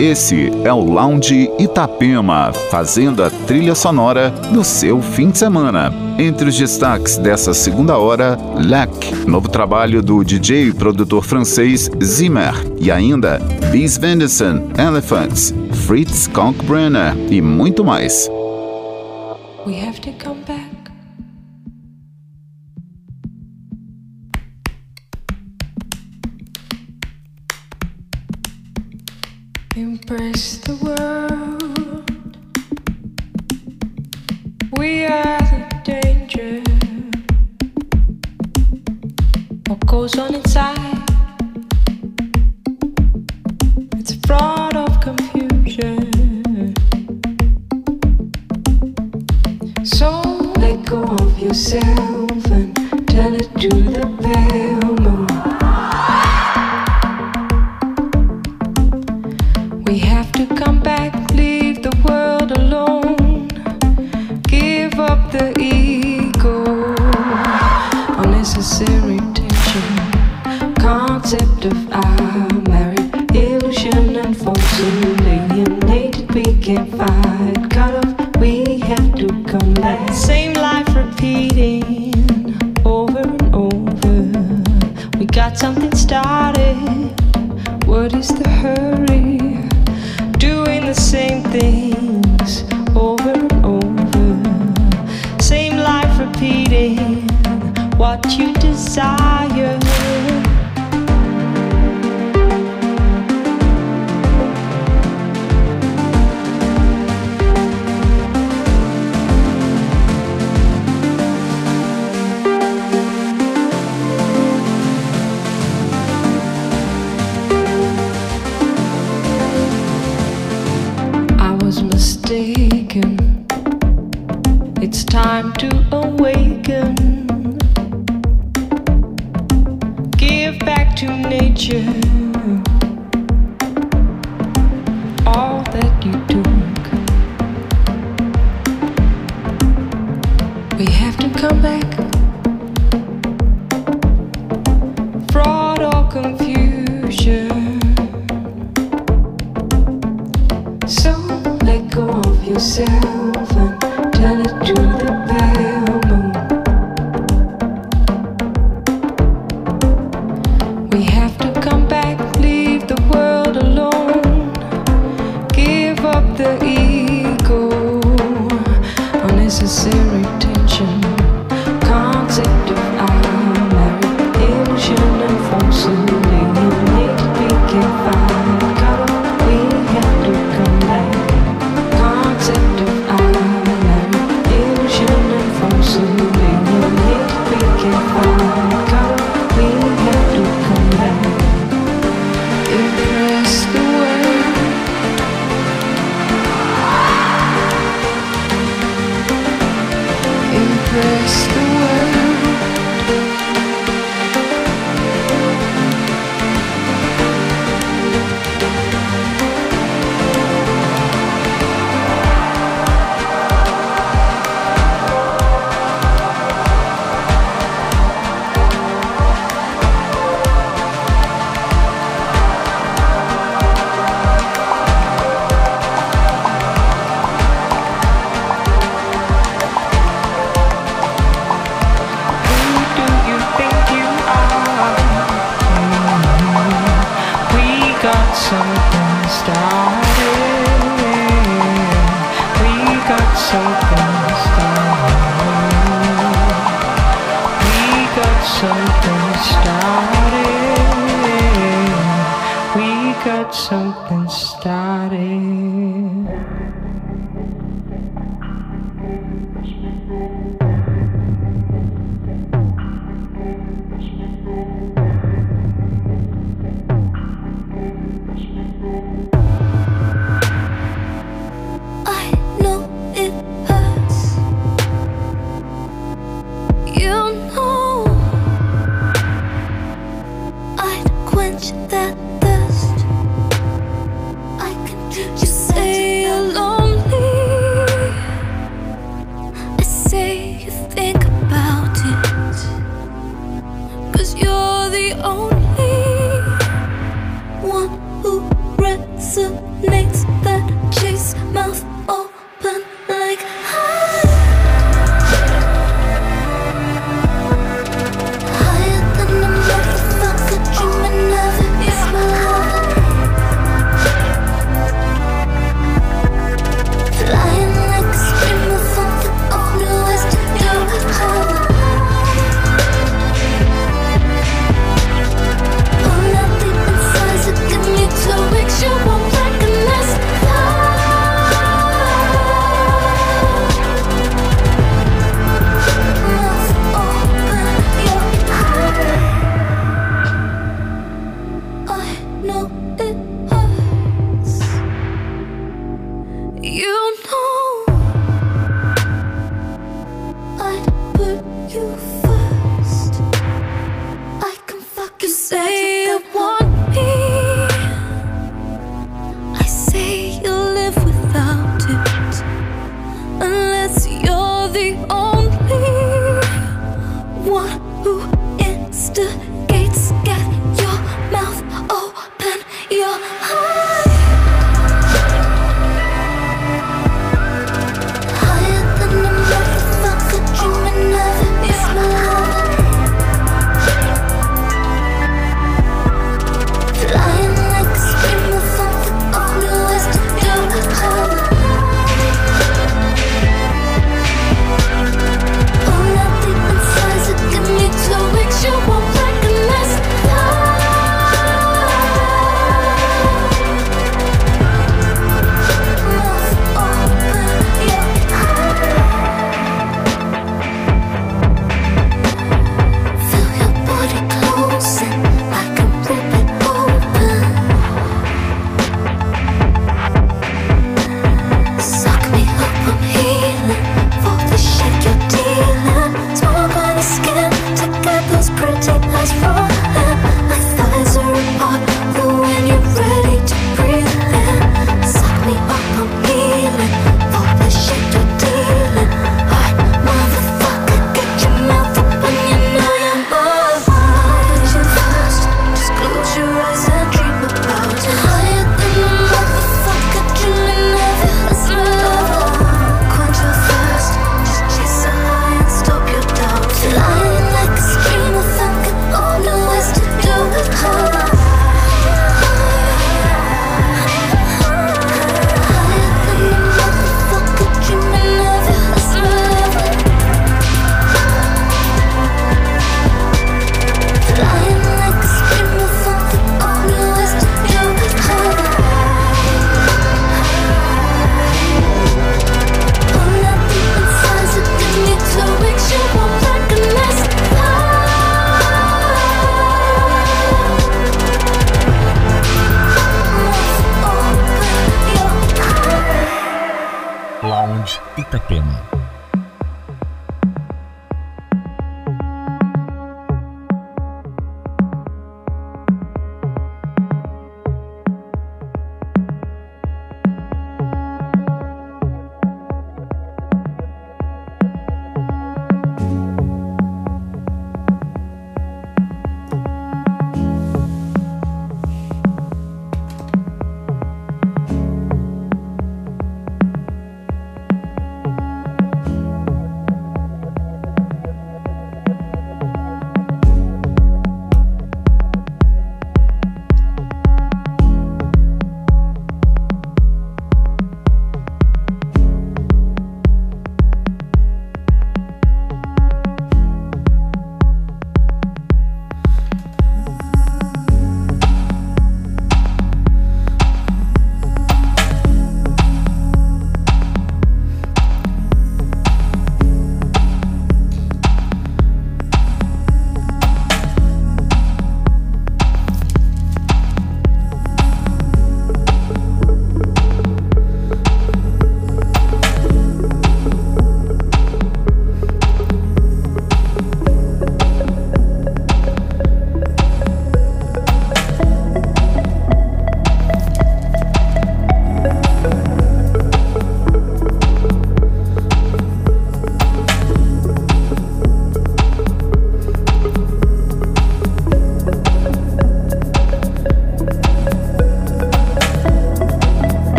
Esse é o Lounge Itapema, fazendo a trilha sonora do seu fim de semana. Entre os destaques dessa segunda hora, Lac, novo trabalho do DJ e produtor francês Zimmer, e ainda Bees Venison, Elephants, Fritz Kalkbrenner e muito mais.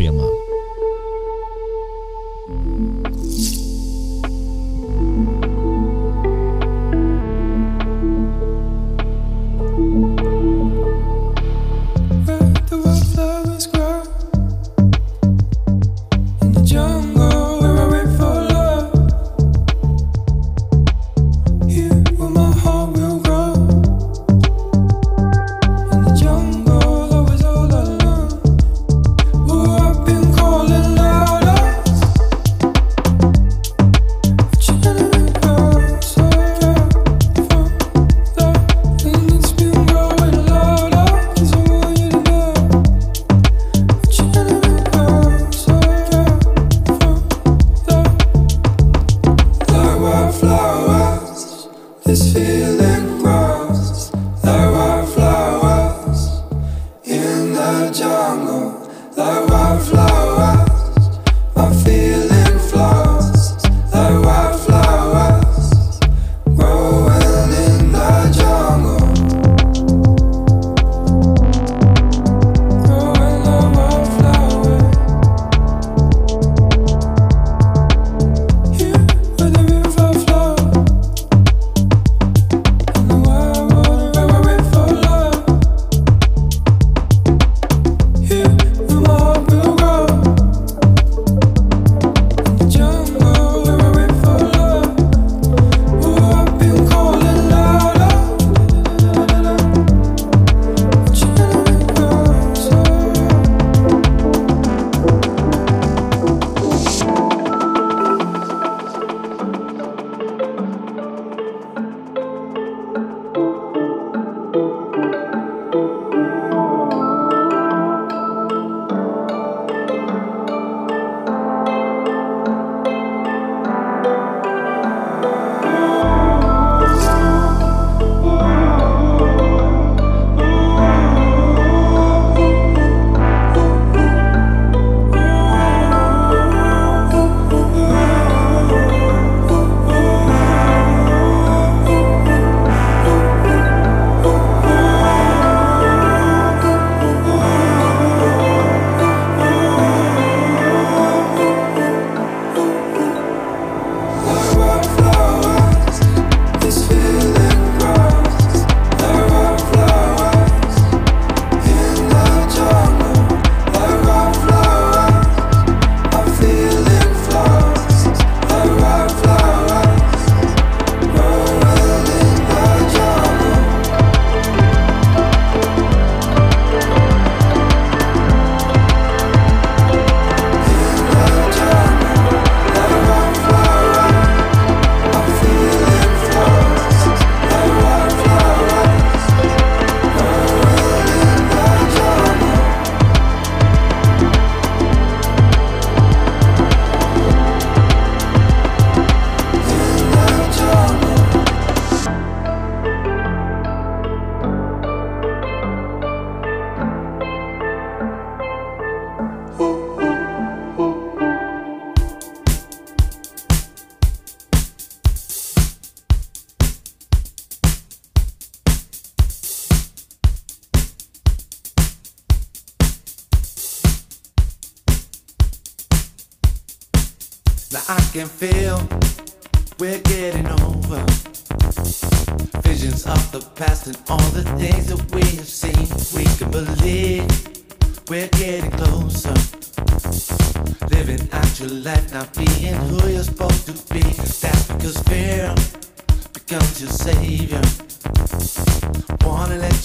兵吗？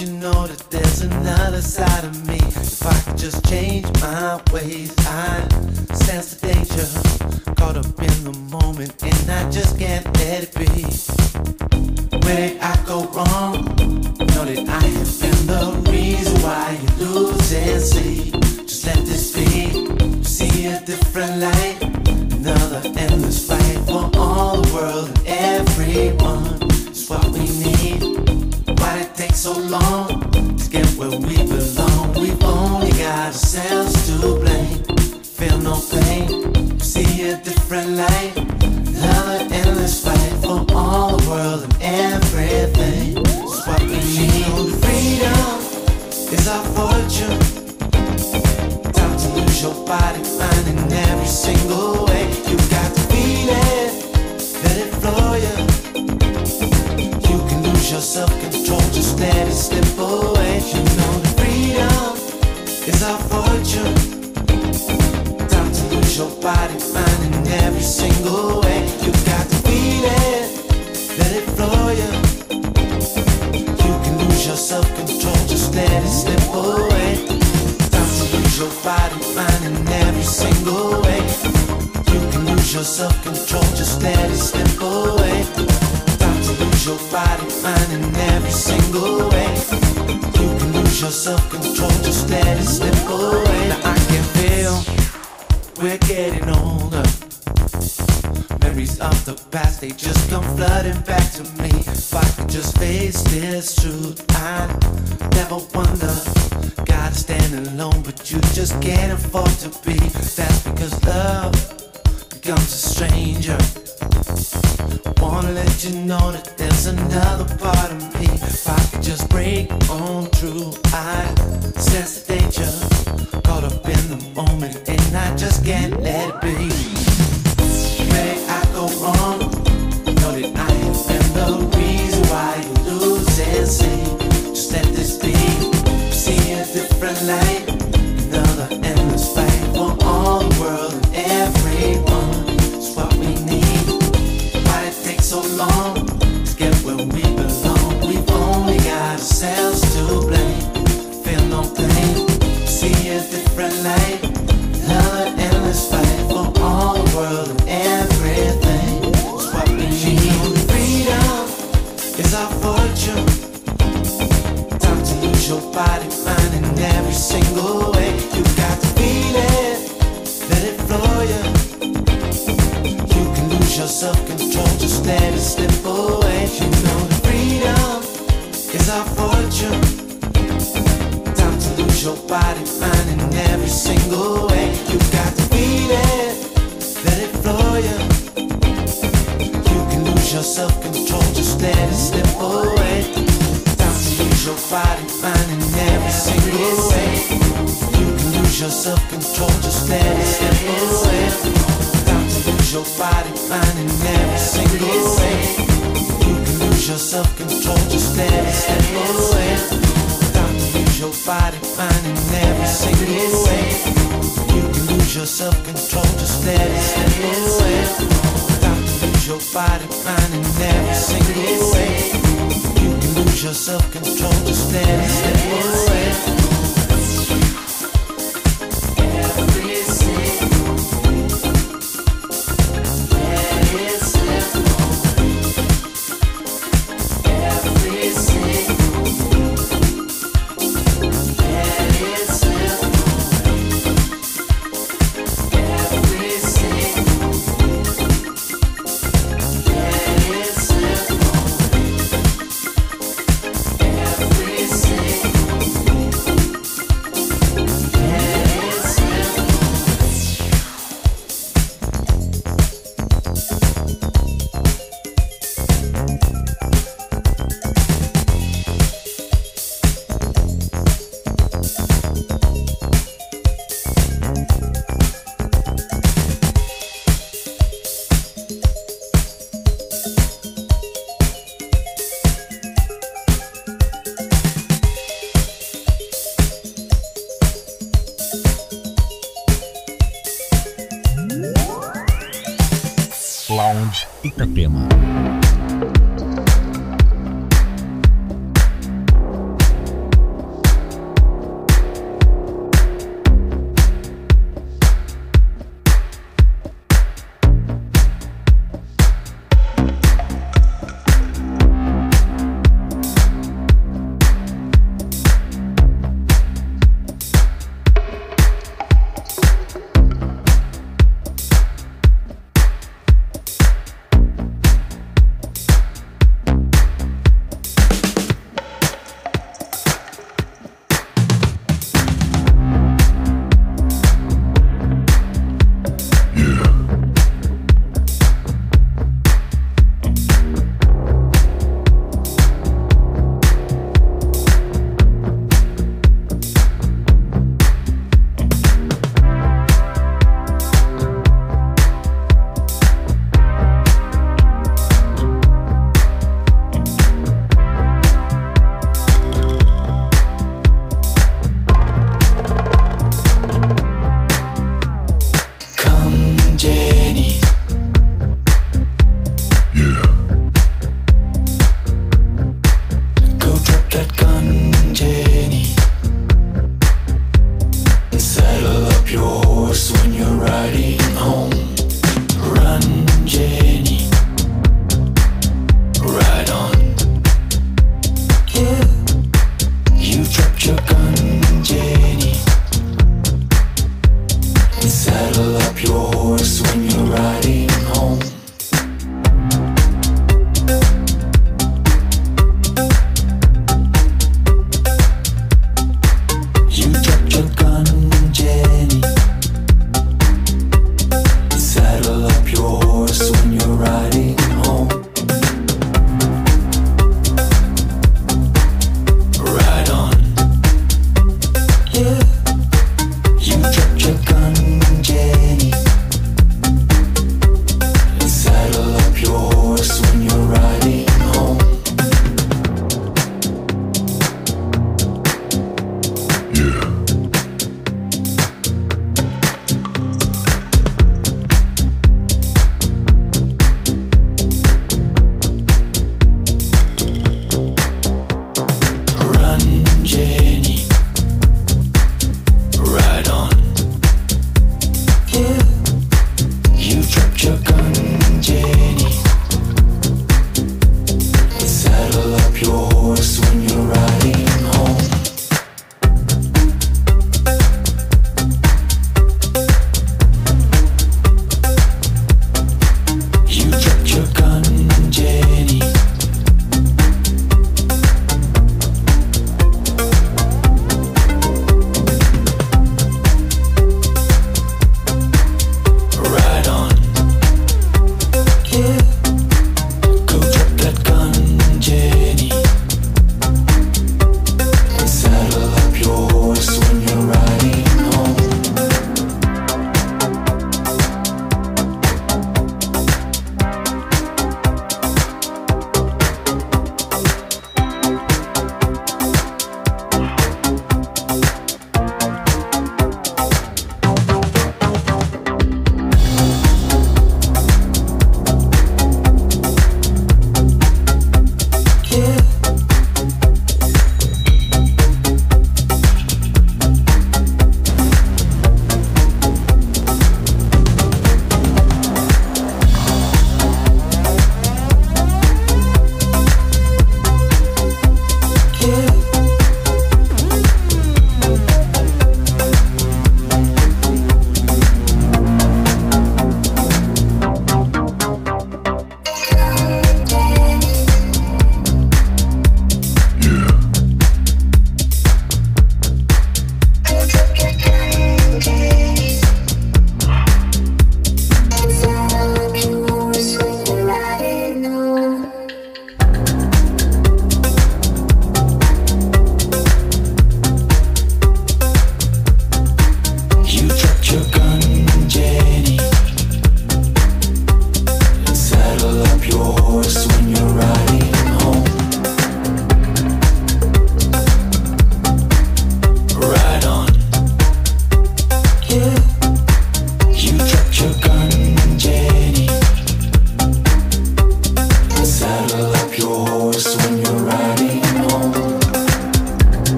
you know that there's another side of me? If I could just change my ways, I'd sense that memories of the past, they just come flooding back to me. If I could just face this truth, I'd never wonder. Gotta stand alone, but you just can't afford to be. That's because love becomes a stranger. Wanna let you know that there's another part of me. If I could just break on through, I sense the danger. Caught up in the moment, and I just can't let it be on. body fine in every single way. You can lose your self-control just every step of the way. Use your body mind, and every single way. You can lose your self-control just every step of the way. Got to use your body mind, and every single way. You can lose your self-control just every step of the way.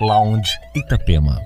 Lounge Itapema.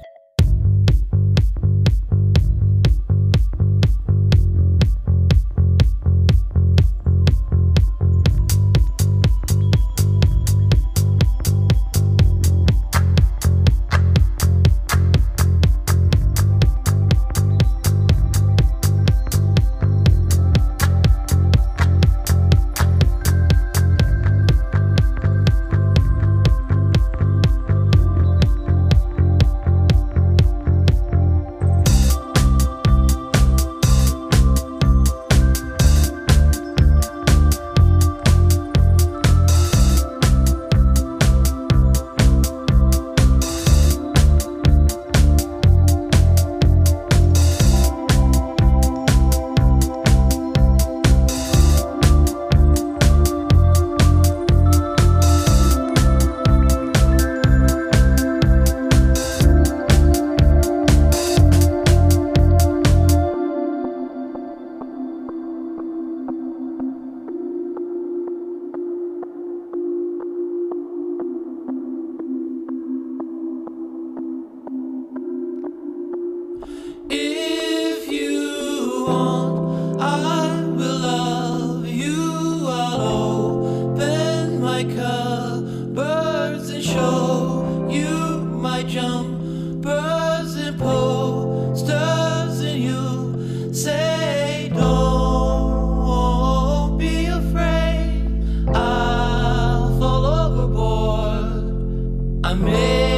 Overboard.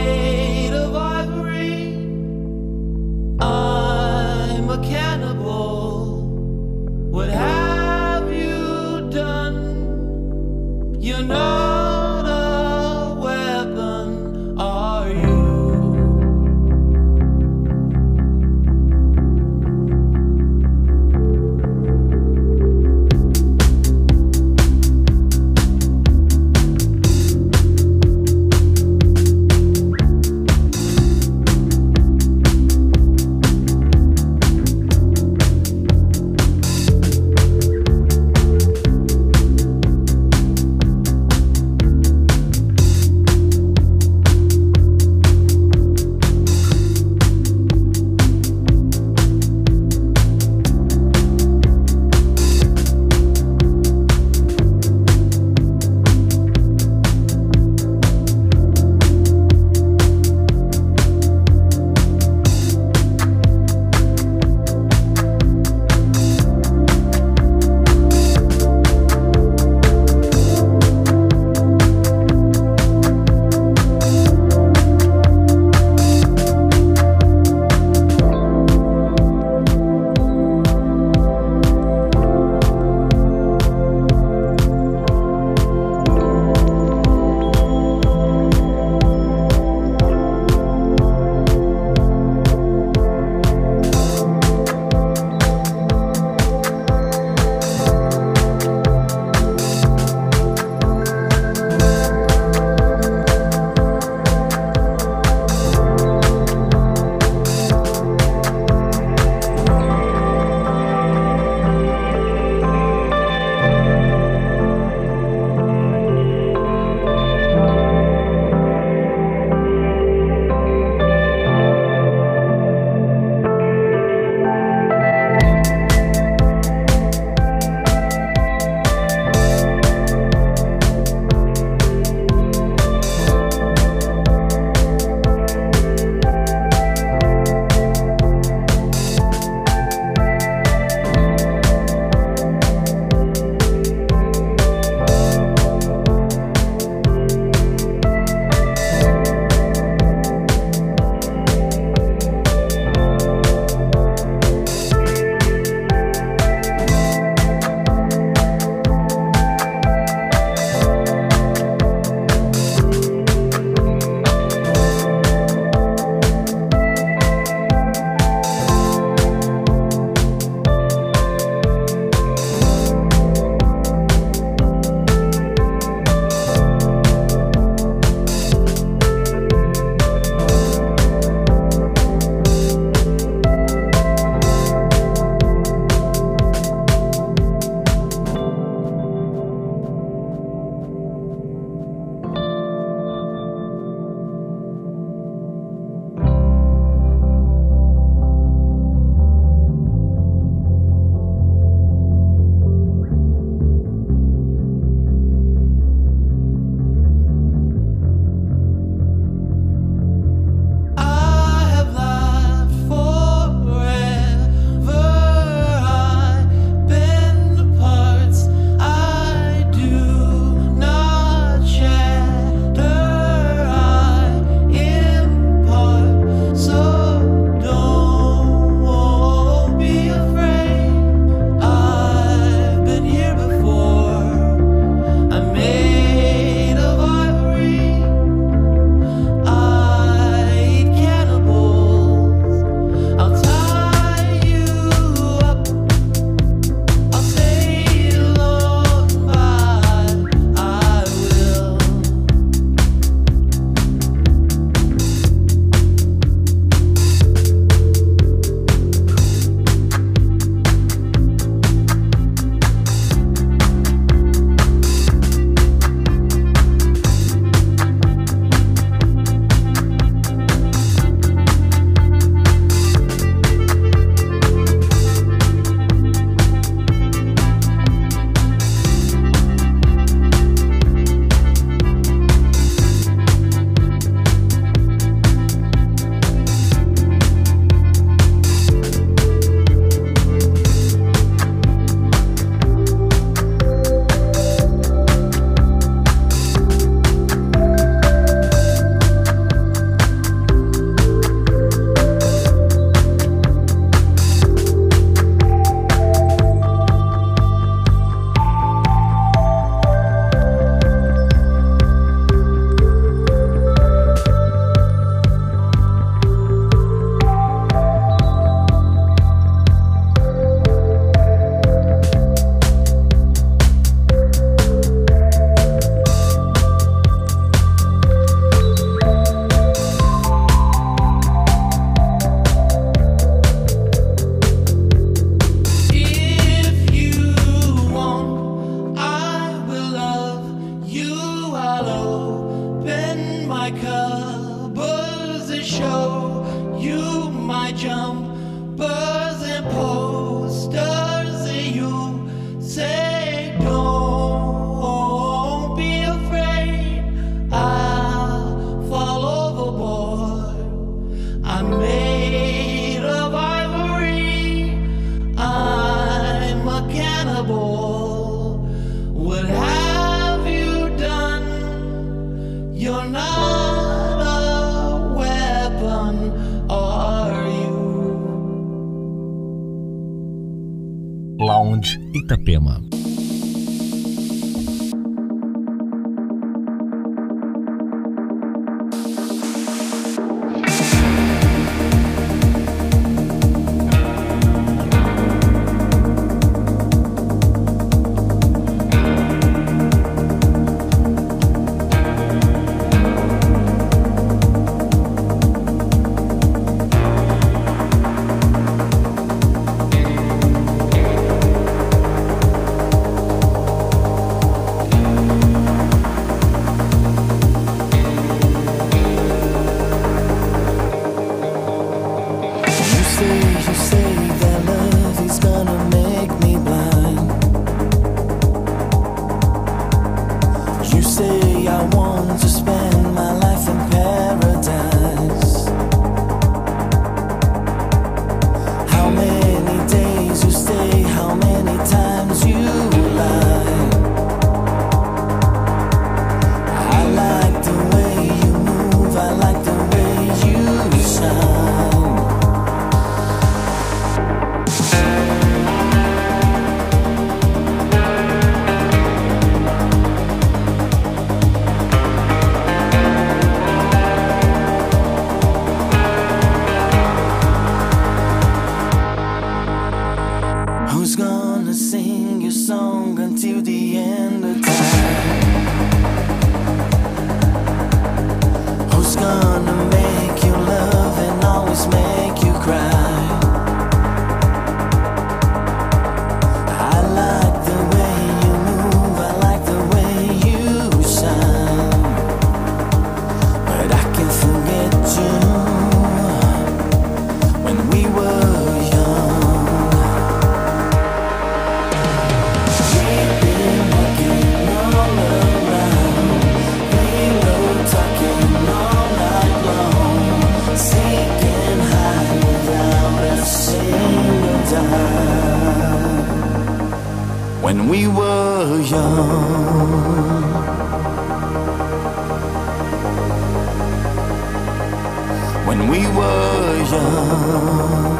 we were young.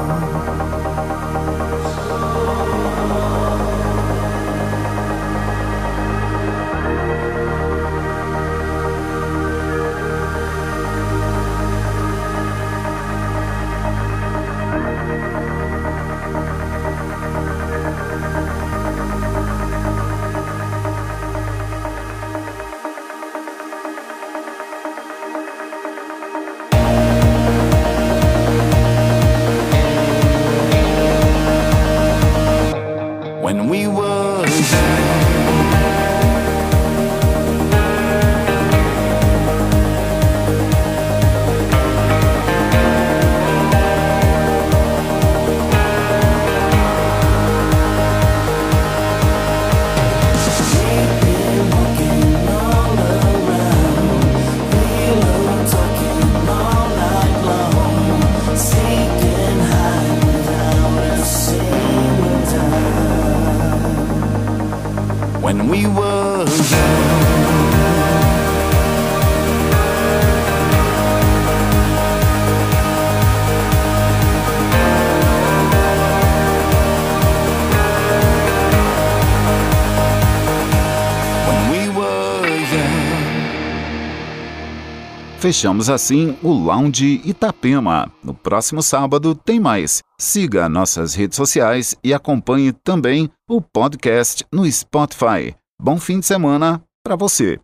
Fechamos assim o Lounge Itapema. No próximo sábado tem mais. Siga nossas redes sociais e acompanhe também o podcast no Spotify. Bom fim de semana para você.